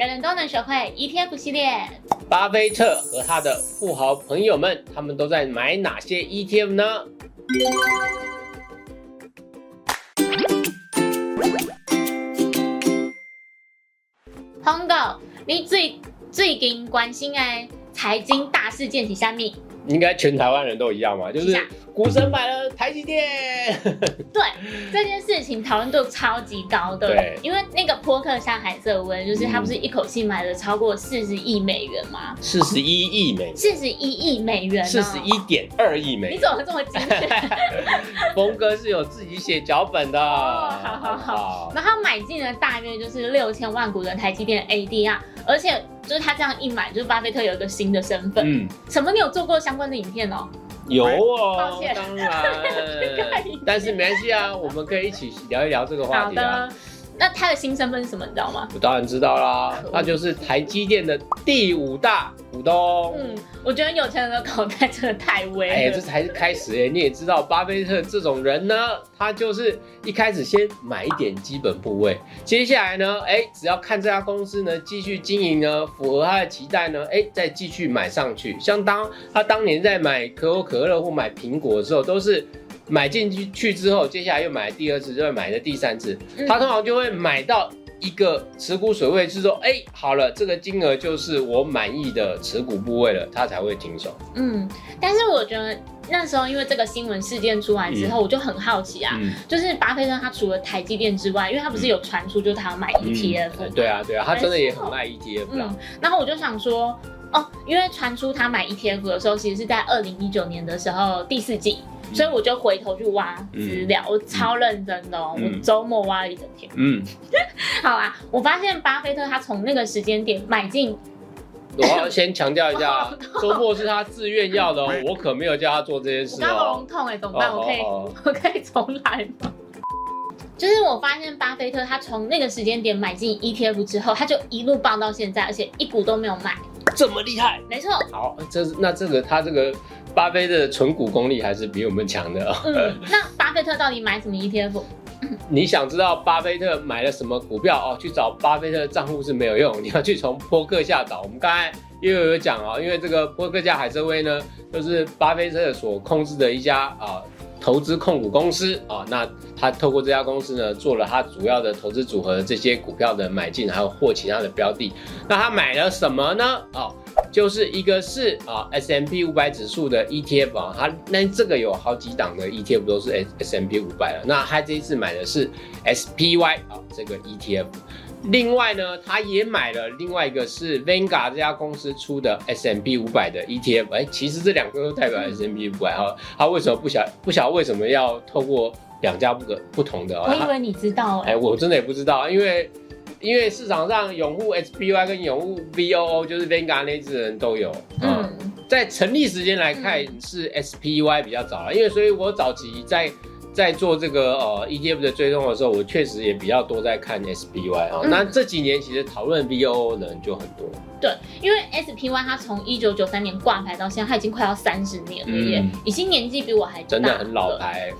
人人都能学会 ETF 系列。巴菲特和他的富豪朋友们，他们都在买哪些 ETF 呢？通告，你最最近关心的财经大事件是啥咪？应该全台湾人都一样嘛，就是股神买了台积电。对这件事情讨论度超级高的，对因为那个波克夏海瑟温，就是他不是一口气买了超过四十亿美元吗？四十一亿美，四十一亿美元、哦，四十一点二亿美你。怎么这么精确？峰哥是有自己写脚本的。哦好好好然后他买进了大约就是六千万股的台积电 ADR，而且就是他这样一买，就是巴菲特有一个新的身份。嗯，什么？你有做过相关的影片哦？有抱歉，哦当然 但是没关系啊，我们可以一起聊一聊这个话好题啊。的。那他的新身份是什么？你知道吗？我当然知道啦，那就是台积电的第五大股东。嗯，我觉得有钱人的口袋真的太微了。哎，这才是开始哎！你也知道，巴菲特这种人呢，他就是一开始先买一点基本部位，接下来呢，哎，只要看这家公司呢继续经营呢，符合他的期待呢，哎，再继续买上去。像当他当年在买可口可乐或买苹果的时候，都是买进去去之后，接下来又买第二次，就会买的第三次，嗯他通常就会买到。一个持股水位是说，哎、好了，这个金额就是我满意的持股部位了，他才会停手。嗯，但是我觉得那时候因为这个新闻事件出来之后，我就很好奇啊，嗯，就是巴菲特他除了台积电之外，因为他不是有传出就是他要买 ETF，、嗯对啊，对啊，他真的也很爱 ETF 啦嗯。，然后我就想说，哦，因为传出他买 ETF 的时候，其实是在二零一九年的时候第四季，所以我就回头去挖资料，我超认真的哦，嗯我周末挖了一整天。嗯，好啊，我发现巴菲特他从那个时间点买进，我要先强调一下，周末是他自愿要的哦，我可没有叫他做这件事我刚喉哦咙。痛哎，怎么办？我可以哦 我可以重来吗？就是我发现巴菲特他从那个时间点买进 ETF 之后，他就一路爆到现在，而且一股都没有卖。这么厉害，没错，好，这那这个他这个巴菲特的存股功力还是比我们强的哦。嗯，那巴菲特到底买什么 ETF？你想知道巴菲特买了什么股票哦？去找巴菲特的账户是没有用，你要去从波克夏找。我们刚才又有讲哦，因为这个波克夏海瑟威呢，就是巴菲特所控制的一家啊。投资控股公司啊，那他透过这家公司呢，做了他主要的投资组合这些股票的买进，还有或其他的标的。那他买了什么呢？哦，就是一个是啊 S M P 五百指数的 ETF 啊，它那这个有好几档的 ETF 都是 S S M P 五百了。那他这一次买的是 S P Y 啊这个 ETF。另外呢，他也买了另外一个是 Vanguard 这家公司出的 S M B 五百的 ETF。哎，其实这两个都代表 S M B 五百哈。他为什么不晓不晓得为什么要透过两家不可不同的？他我以为你知道哎，哎、我真的也不知道，因为因为市场上拥护 SPY 跟拥护 VOO，就是 Vanguard 那支人都有。嗯，嗯，在成立时间来看是 SPY 比较早了，因为所以我早期在在做这个呃 ETF 的追踪的时候，我确实也比较多在看 SPY 啊、嗯。那这几年其实讨论 VOO 的人就很多。对，因为 SPY 它从一九九三年挂牌到现在，它已经快要三十年了耶，嗯。已经年纪比我还大真的很老。牌，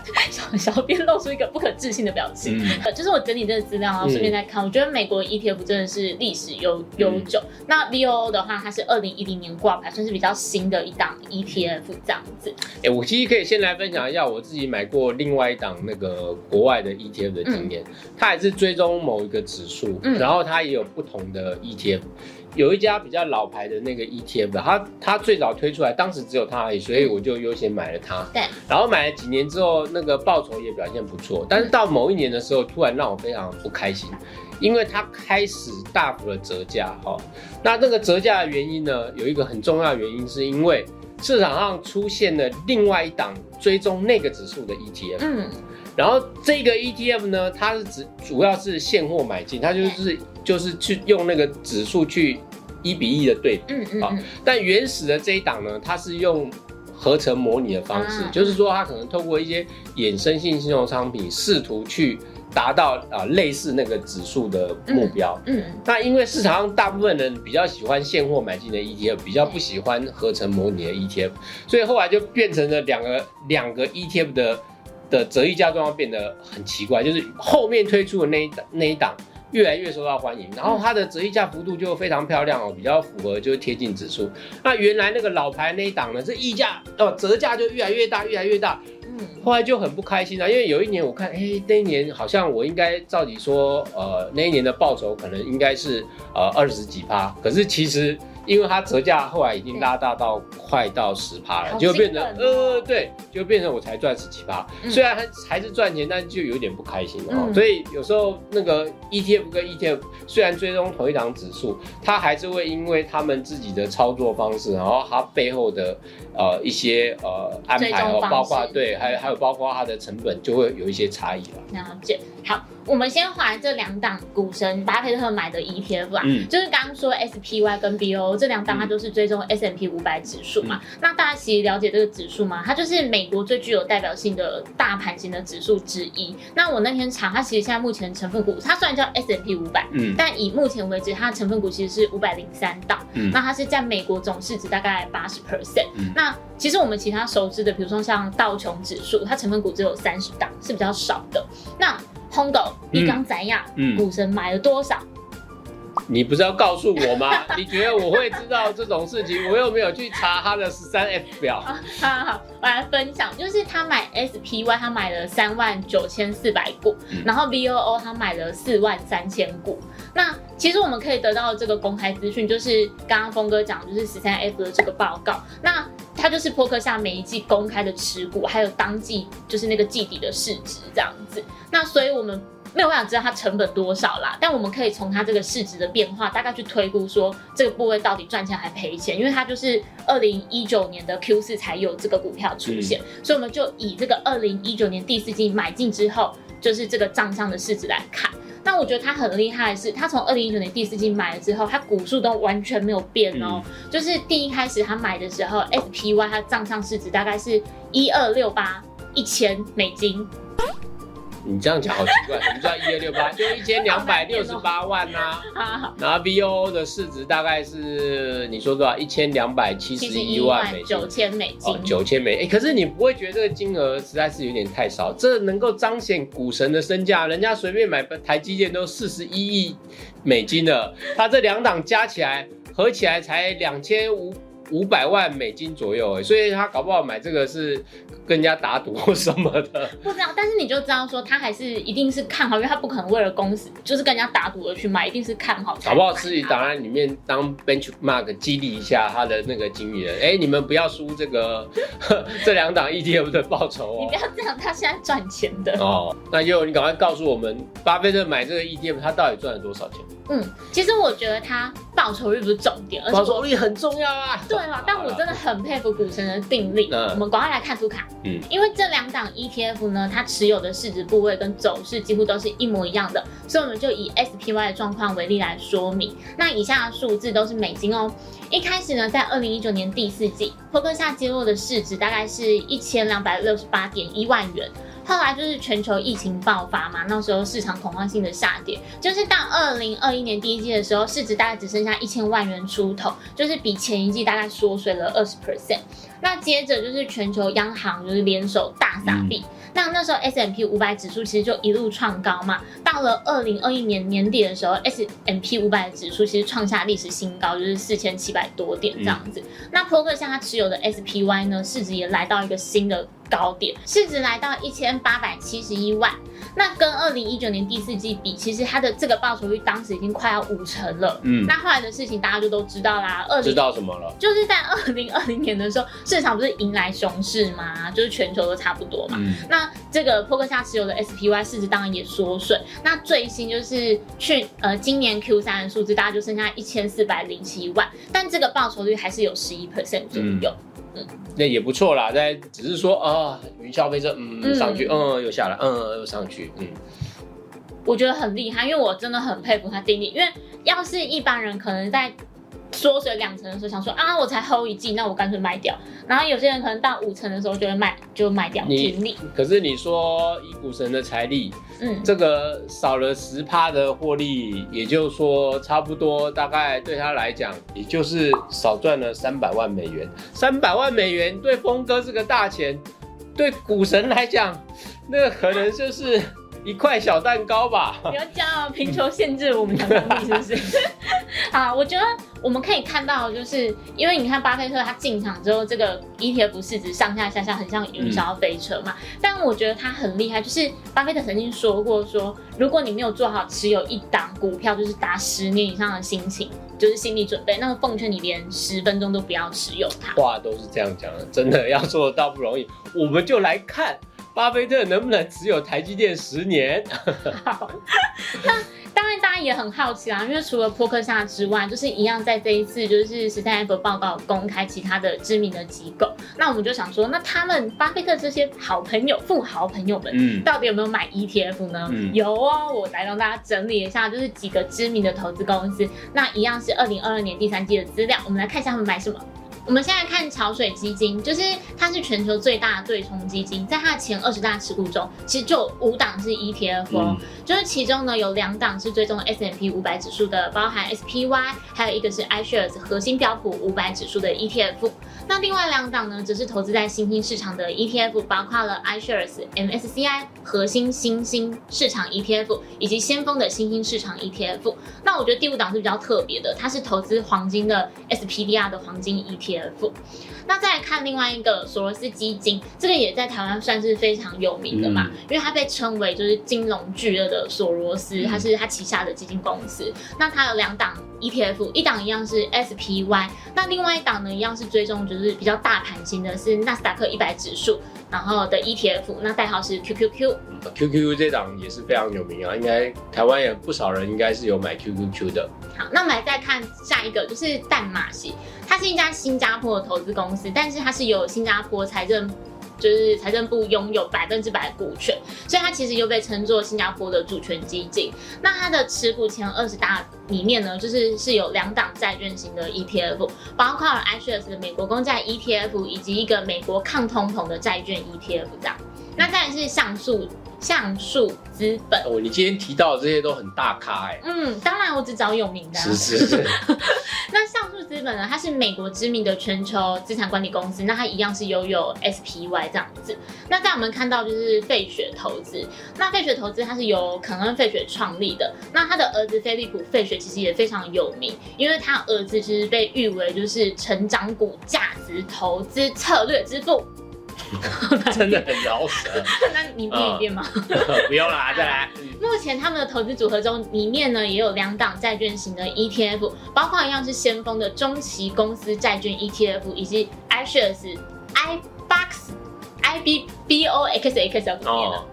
小小编露出一个不可置信的表情。就是我整理这个资料，然后顺便再看，我觉得美国 ETF 真的是历史悠悠久。那 VOO 的话，它是二零一零年挂牌，算是比较新的一档 ETF 这样子。哎、我其实可以先来分享一下我自己买过另外一档那个国外的 ETF 的经验，它也是追踪某一个指数，嗯然后它也有不同的 ETF。有一家比较老牌的那个 ETF，它它最早推出来，当时只有它而已，所以我就优先买了它。对，然后买了几年之后，那个报酬也表现不错，但是到某一年的时候，突然让我非常不开心，因为它开始大幅的折价哈、那那个折价的原因呢，有一个很重要的原因，是因为市场上出现了另外一档追踪那个指数的 ETF，嗯，然后这个 ETF 呢，它是指主要是现货买进，它就是就是去用那个指数去一比一的对比。好嗯嗯嗯，但原始的这一档呢，它是用合成模拟的方式，啊就是说它可能透过一些衍生性金融商品，试图去达到啊、类似那个指数的目标。嗯那因为市场上大部分人比较喜欢现货买进的 ETF，比较不喜欢合成模拟的 ETF，所以后来就变成了两个两个 ETF 的的折溢价状况变得很奇怪，就是后面推出的那一档那一档越来越受到欢迎，然后它的折溢价幅度就非常漂亮哦，比较符合就是贴近指数。那原来那个老牌那一档呢，这溢价哦折价就越来越大，越来越大。嗯，后来就很不开心了，因为有一年我看，哎，那一年好像我应该照理说，呃，那一年的报酬可能应该是呃二十几趴，可是其实。因为它折价后来已经拉大到快到十趴了，就变成呃对，就变成我才赚十七趴，虽然还还是赚钱，但就有点不开心哦。所以有时候那个 ETF 跟 ETF 虽然追踪同一档指数，它还是会因为他们自己的操作方式，然后它背后的呃一些呃安排哦，包括对，还有还有包括它的成本就会有一些差异了。了解，好。我们先还这两档股神巴菲特买的 ETF 啊，就是刚刚说 SPY 跟 BO 这两档，它都是追踪 S M P 五百指数嘛。那大家其实了解这个指数吗？它就是美国最具有代表性的大盘型的指数之一。那我那天查，它其实现在目前成分股，它虽然叫 S M P 五百，嗯，但以目前为止，它的成分股其实是五百零三档。嗯，那它是在美国总市值大概八十 percent。那其实我们其他熟知的，比如说像道琼指数，它成分股只有三十档，是比较少的。那 Hongo，你刚怎样？股神买了多少？你不是要告诉我吗？你觉得我会知道这种事情？我又没有去查他的十三 F 表。好好好，我来分享，就是他买 SPY，他买了三万九千四百股，然后 VOO 他买了四万三千股。那其实我们可以得到这个公开资讯，就是刚刚峰哥讲，就是十三 F 的这个报告。那它就是扑克下每一季公开的持股，还有当季就是那个季底的市值这样子。那所以我们没有办法知道它成本多少啦，但我们可以从它这个市值的变化，大概去推估说这个部位到底赚钱还赔钱，因为它就是二零一九年的 Q 四才有这个股票出现，所以我们就以这个二零一九年第四季买进之后，就是这个账上的市值来看。但我觉得他很厉害的是，他从二零一九年第四季买了之后，他股数都完全没有变哦。就是第一开始他买的时候，SPY 它账上市值大概是一二六八一千美金。你这样讲好奇怪，什么叫一二六八？就一千两百六十八万呐。然后 VOO 的市值大概是你说多少？一千两百七十一万美金，九千美金。九千美，哎，可是你不会觉得这个金额实在是有点太少？这能够彰显股神的身价，人家随便买台积电都四十一亿美金了，他这两档加起来合起来才两千五。五百万美金左右哎，所以他搞不好买这个是跟人家打赌或什么的，不知道。但是你就知道说他还是一定是看好，因为他不可能为了公司就是跟人家打赌而去买，一定是看好。搞不好自己档案里面当 benchmark 激励一下他的那个经理人，哎，你们不要输这个 这两档 ETF 的报酬哦。你不要这样，他现在赚钱的哦。那又你赶快告诉我们，巴菲特买这个 ETF 他到底赚了多少钱？嗯，其实我觉得他报酬率不是重点，报酬率很重要啊。对啊，但我真的很佩服股神的定力。我们赶快来看图卡，嗯，因为这两档 ETF 呢，它持有的市值部位跟走势几乎都是一模一样的，所以我们就以 SPY 的状况为例来说明。那以下的数字都是美金哦。一开始呢，在二零一九年第四季，波克夏揭露的市值大概是一千两百六十八点一万元。后来就是全球疫情爆发嘛，那时候市场恐慌性的下跌，就是到二零二一年第一季的时候，市值大概只剩下一千万元出头，就是比前一季大概缩水了二十 percent。那接着就是全球央行就是联手大撒币。那那时候 S M P 五百指数其实就一路创高嘛，到了二零二一年年底的时候，S M P 五百指数其实创下历史新高，就是四千七百多点这样子。那 e r 像他持有的 S P Y 呢，市值也来到一个新的高点，市值来到一千八百七十一万。那跟二零一九年第四季比，其实它的这个报酬率当时已经快要五成了。嗯，那后来的事情大家就都知道啦。二知道什么了？就是在二零二零年的时候，市场不是迎来熊市吗？就是全球都差不多嘛。嗯那这个 e r 下持有的 SPY 市值当然也缩水。那最新就是去呃今年 Q 三的数字，大家就剩下一千四百零七万，但这个报酬率还是有十一 percent 左右。嗯，那也不错啦。在只是说啊，云霄飞车，嗯，上去，嗯，又下来，嗯，又上去，嗯，我觉得很厉害，因为我真的很佩服他定力。因为要是一般人，可能在。缩水两成的时候，想说啊，我才 hold 一季，那我干脆卖掉。然后有些人可能到五成的时候就会卖，就卖掉。你可是你说以股神的财力，嗯，这个少了十趴的获利，也就是说差不多大概对他来讲，也就是少赚了三百万美元。三百万美元对峰哥是个大钱，对股神来讲，那个可能就是一块小蛋糕吧。不要这样，贫穷限制我们的能力，是不是？啊，我觉得我们可以看到，就是因为你看巴菲特他进场之后，这个 ETF 市值上下下下很像云霄飞车嘛。但我觉得他很厉害，就是巴菲特曾经说过，说如果你没有做好持有一档股票，就是达十年以上的心情，就是心理准备，那个奉劝你连十分钟都不要持有它。话都是这样讲的，真的要做到不容易。我们就来看。巴菲特能不能持有台积电十年？好，那当然大家也很好奇啦，因为除了波克夏之外，就是一样在这一次就是十三 F 报告公开其他的知名的机构，那我们就想说，那他们巴菲特这些好朋友、富豪朋友们，嗯，到底有没有买 ETF 呢？有哦，我来让大家整理一下，就是几个知名的投资公司，那一样是二零二二年第三季的资料，我们来看一下他们买什么。我们现在看桥水基金，就是它是全球最大的对冲基金，在它的前二十大持股中，其实就五档是 ETF 哦，就是其中呢有两档是追踪 S M P 五百指数的，包含 S P Y，还有一个是 iShares 核心标普五百指数的 ETF。那另外两档呢，则是投资在新兴市场的 ETF，包括了 iShares MSCI 核心新兴市场 ETF 以及先锋的新兴市场 ETF。那我觉得第五档是比较特别的，它是投资黄金的 SPDR 的黄金 ETF。那再来看另外一个索罗斯基金，这个也在台湾算是非常有名的嘛，因为它被称为就是金融巨鳄的索罗斯，它是它旗下的基金公司。那它有两档 ETF，一档一样是 SPY，那另外一档呢一样是追踪就是比较大盘型的，是纳斯达克一百指数。然后的 ETF，那代号是 QQQ。QQQ 这档也是非常有名啊，应该台湾也不少人应该是有买 QQQ 的。好，那我们来再看下一个，就是淡马锡，它是一家新加坡的投资公司，但是它是由新加坡财政。就是财政部拥有百分之百的股权，所以它其实又被称作新加坡的主权基金。那它的持股前二十大里面呢，就是是有两档债券型的 ETF，包括了 iShares 的美国公债 ETF，以及一个美国抗通膨的债券 ETF 这样。那再是像素。橡树资本哦，你今天提到的这些都很大咖哎。嗯，当然我只找有名的。是是是。那橡树资本呢？它是美国知名的全球资产管理公司，那它一样是拥有 SPY 这样子。那在我们看到就是费雪投资，那费雪投资它是由肯恩费雪创立的，那他的儿子菲利普费雪其实也非常有名，因为他儿子其实被誉为就是成长股价值投资策略之父。真的很饶舌，那你念一遍吗？不用啦，再来。目前他们的投资组合中，里面呢也有两档债券型的 ETF，包括一样是先锋的中期公司债券 ETF，以及 iShares iBox IBBOXX 怎么念呢？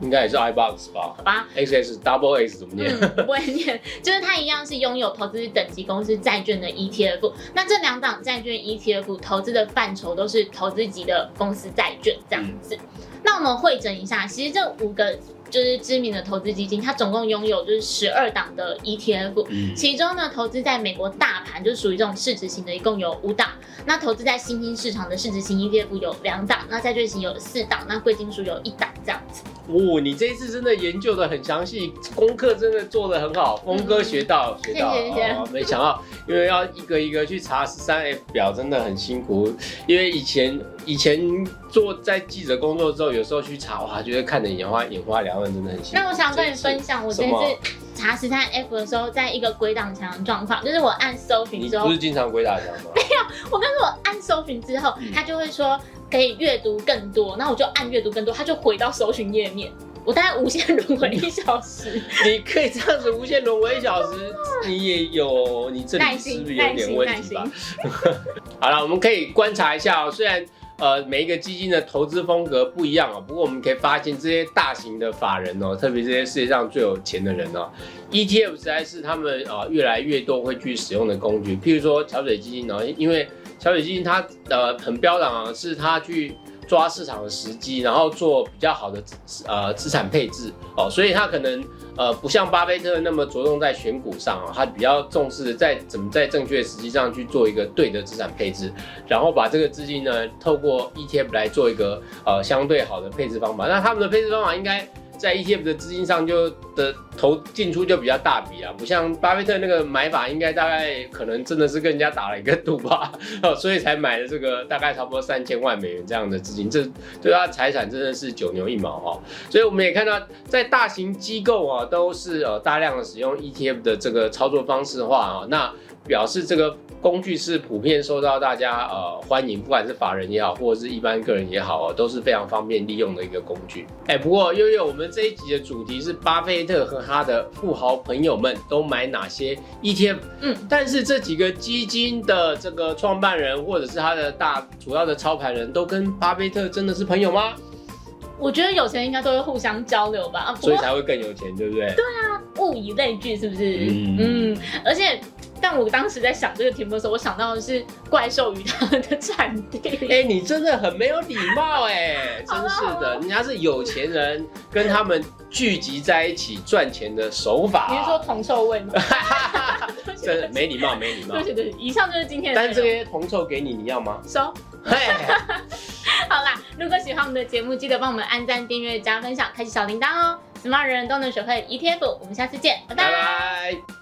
应该也是 iBox 吧？好吧，X S Double X 怎么念？不会念，就是它一样是拥有投资等级公司债券的 ETF。那这两档债券 ETF 投资的范畴都是投资级的公司债券这样子。那我们会诊一下，其实这五个。就是知名的投资基金，它总共拥有就是十二档的 ETF，其中呢，投资在美国大盘就属于这种市值型的，一共有五档。那投资在新兴市场的市值型 ETF 有两档，那债券型有四档，那贵金属有一档这样子。哦，你这一次真的研究的很详细，功课真的做的很好，峰哥学到学到。谢谢。没想到，因为要一个一个去查十三 F 表，真的很辛苦。因为以前以前做在记者工作之后，有时候去查，哇，觉得看的眼花眼花缭乱，真的很辛苦。那我想跟你分享，我这次查十三 F 的时候，在一个鬼挡墙的状况，就是我按搜寻之后，你不是经常鬼打墙吗？没有，我跟你说，我按搜寻之后，他就会说。可以阅读更多，然后我就按阅读更多，他就回到搜寻页面。我大概无限轮回一小时。你可以这样子无限轮回一小时，你也有你这里是不是有点问题吧？好了，我们可以观察一下哦。虽然呃每一个基金的投资风格不一样哦，不过我们可以发现这些大型的法人哦，特别这些世界上最有钱的人哦，ETF 实在是他们啊越来越多会去使用的工具。譬如说桥水基金哦，因为桥水基金它呃很标榜啊，是它去抓市场的时机，然后做比较好的呃资产配置哦，所以他可能呃不像巴菲特那么着重在选股上啊，他比较重视在怎么在正确的时机上去做一个对的资产配置，然后把这个资金呢透过 ETF 来做一个呃相对好的配置方法。那他们的配置方法应该。在 ETF 的资金上就的投进出就比较大笔啊，不像巴菲特那个买法，应该大概可能真的是跟人家打了一个赌吧，所以才买了这个大概差不多三千万美元这样的资金，这对他财产真的是九牛一毛哈。所以我们也看到，在大型机构啊，都是呃大量的使用 ETF 的这个操作方式的话啊，那。表示这个工具是普遍受到大家呃欢迎，不管是法人也好，或者是一般个人也好啊，都是非常方便利用的一个工具。哎，不过悠悠，我们这一集的主题是巴菲特和他的富豪朋友们都买哪些 ETF？嗯，但是这几个基金的这个创办人或者是他的大主要的操盘人都跟巴菲特真的是朋友吗？我觉得有钱应该都会互相交流吧，所以才会更有钱，对不对？对啊，物以类聚，是不是？嗯，而且。但我当时在想这个题目的时候，我想到的是怪兽鱼他们的产地。哎，你真的很没有礼貌哎，真是的，人家是有钱人跟他们聚集在一起赚钱的手法。你是说铜臭味吗？真的没礼貌，没礼貌。对对对，以上就是今天的。但这些铜臭给你，你要吗？收。好啦，如果喜欢我们的节目，记得帮我们按赞、订阅、加分享、开启小铃铛哦。什么人都能学会 ETF，我们下次见，拜拜。